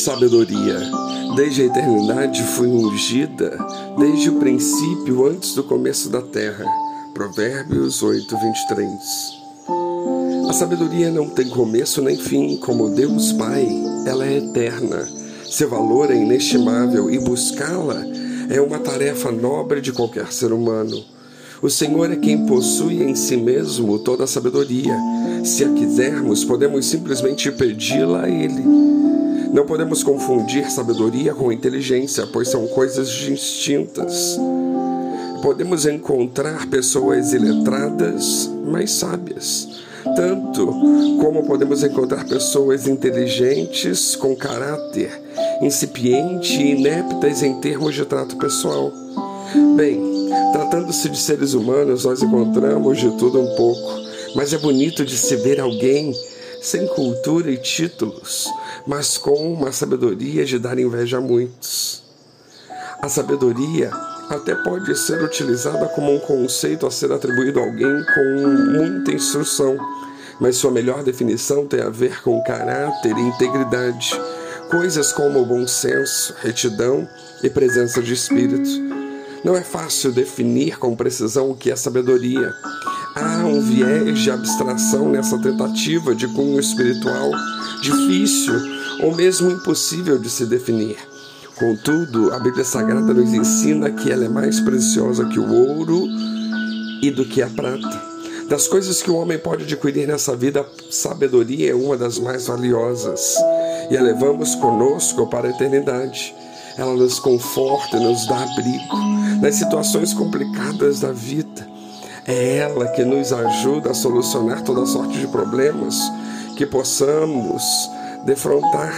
Sabedoria. Desde a eternidade fui ungida, desde o princípio, antes do começo da terra. Provérbios 8, 23. A sabedoria não tem começo nem fim, como Deus Pai, ela é eterna. Seu valor é inestimável e buscá-la é uma tarefa nobre de qualquer ser humano. O Senhor é quem possui em si mesmo toda a sabedoria. Se a quisermos, podemos simplesmente pedi-la a Ele. Não podemos confundir sabedoria com inteligência, pois são coisas distintas. Podemos encontrar pessoas iletradas, mas sábias, tanto como podemos encontrar pessoas inteligentes com caráter incipiente e ineptas em termos de trato pessoal. Bem, tratando-se de seres humanos, nós encontramos de tudo um pouco, mas é bonito de se ver alguém sem cultura e títulos, mas com uma sabedoria de dar inveja a muitos. A sabedoria até pode ser utilizada como um conceito a ser atribuído a alguém com muita instrução, mas sua melhor definição tem a ver com caráter e integridade, coisas como bom senso, retidão e presença de espírito. Não é fácil definir com precisão o que é sabedoria, Há um viés de abstração nessa tentativa de cunho espiritual, difícil ou mesmo impossível de se definir. Contudo, a Bíblia Sagrada nos ensina que ela é mais preciosa que o ouro e do que a prata. Das coisas que o homem pode adquirir nessa vida, a sabedoria é uma das mais valiosas e a levamos conosco para a eternidade. Ela nos conforta nos dá abrigo nas situações complicadas da vida é ela que nos ajuda a solucionar toda sorte de problemas que possamos defrontar.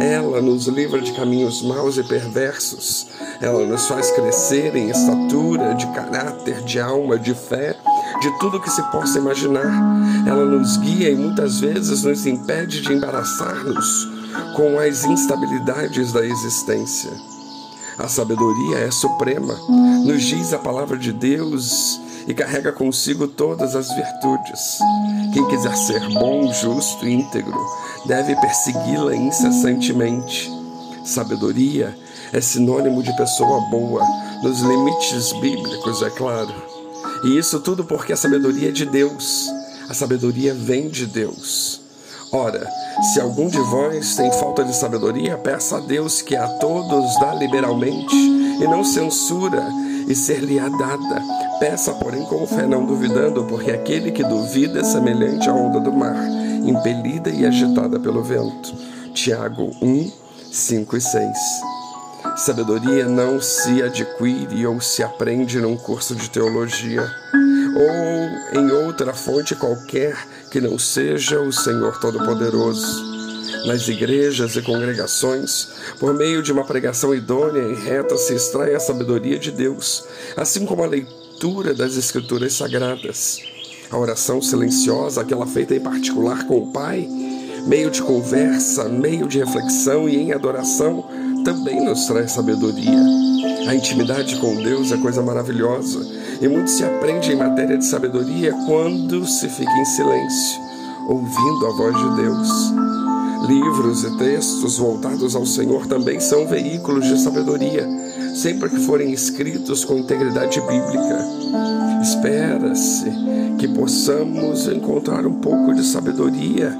Ela nos livra de caminhos maus e perversos. Ela nos faz crescer em estatura, de caráter, de alma, de fé, de tudo que se possa imaginar. Ela nos guia e muitas vezes nos impede de embaraçar-nos com as instabilidades da existência. A sabedoria é suprema, nos diz a palavra de Deus e carrega consigo todas as virtudes. Quem quiser ser bom, justo e íntegro deve persegui-la incessantemente. Sabedoria é sinônimo de pessoa boa, nos limites bíblicos, é claro. E isso tudo porque a sabedoria é de Deus. A sabedoria vem de Deus. Ora, se algum de vós tem falta de sabedoria, peça a Deus que a todos dá liberalmente e não censura e ser-lhe-á dada. Peça, porém, com fé, não duvidando, porque aquele que duvida é semelhante à onda do mar, impelida e agitada pelo vento. Tiago 1, 5 e 6. Sabedoria não se adquire ou se aprende num curso de teologia ou em outra fonte qualquer que não seja o Senhor Todo-Poderoso nas igrejas e congregações, por meio de uma pregação idônea e reta, se extrai a sabedoria de Deus, assim como a leitura das Escrituras Sagradas. A oração silenciosa, aquela feita em particular com o Pai, meio de conversa, meio de reflexão e em adoração, também nos traz sabedoria. A intimidade com Deus é coisa maravilhosa e muito se aprende em matéria de sabedoria quando se fica em silêncio, ouvindo a voz de Deus. Livros e textos voltados ao Senhor também são veículos de sabedoria, sempre que forem escritos com integridade bíblica. Espera-se que possamos encontrar um pouco de sabedoria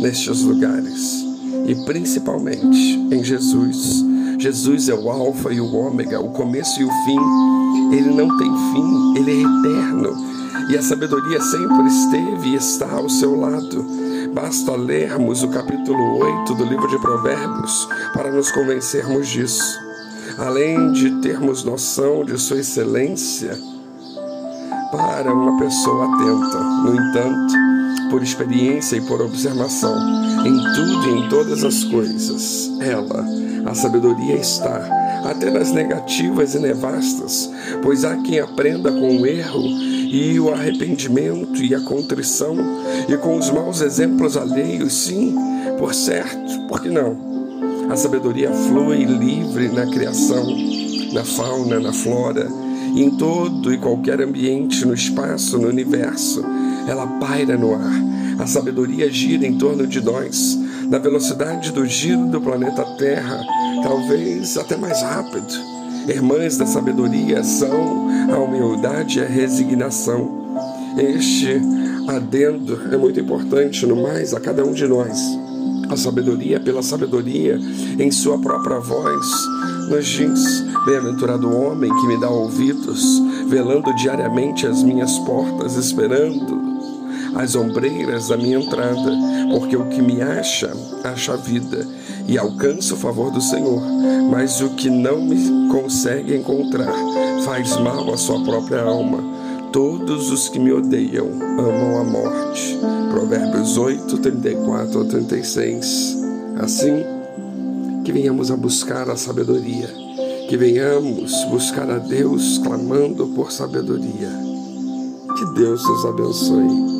nestes lugares e principalmente em Jesus. Jesus é o Alfa e o Ômega, o começo e o fim. Ele não tem fim, ele é eterno e a sabedoria sempre esteve e está ao seu lado. Basta lermos o capítulo 8 do livro de Provérbios para nos convencermos disso. Além de termos noção de sua excelência, para uma pessoa atenta, no entanto, por experiência e por observação, em tudo e em todas as coisas, ela, a sabedoria está, até nas negativas e nevastas, pois há quem aprenda com o erro e o arrependimento e a contrição, e com os maus exemplos alheios, sim, por certo, por que não? A sabedoria flui livre na criação, na fauna, na flora, em todo e qualquer ambiente, no espaço, no universo. Ela paira no ar. A sabedoria gira em torno de nós, na velocidade do giro do planeta Terra, talvez até mais rápido. Irmãs da sabedoria são a humildade e a resignação. Este adendo é muito importante no mais a cada um de nós. A sabedoria, pela sabedoria, em sua própria voz, nos diz: Bem-aventurado homem que me dá ouvidos, velando diariamente as minhas portas, esperando as ombreiras da minha entrada, porque o que me acha, acha vida e alcança o favor do Senhor, mas o que não me consegue encontrar faz mal à sua própria alma. Todos os que me odeiam amam a morte. Provérbios 8, 34 a 36. Assim, que venhamos a buscar a sabedoria, que venhamos buscar a Deus clamando por sabedoria. Que Deus nos abençoe.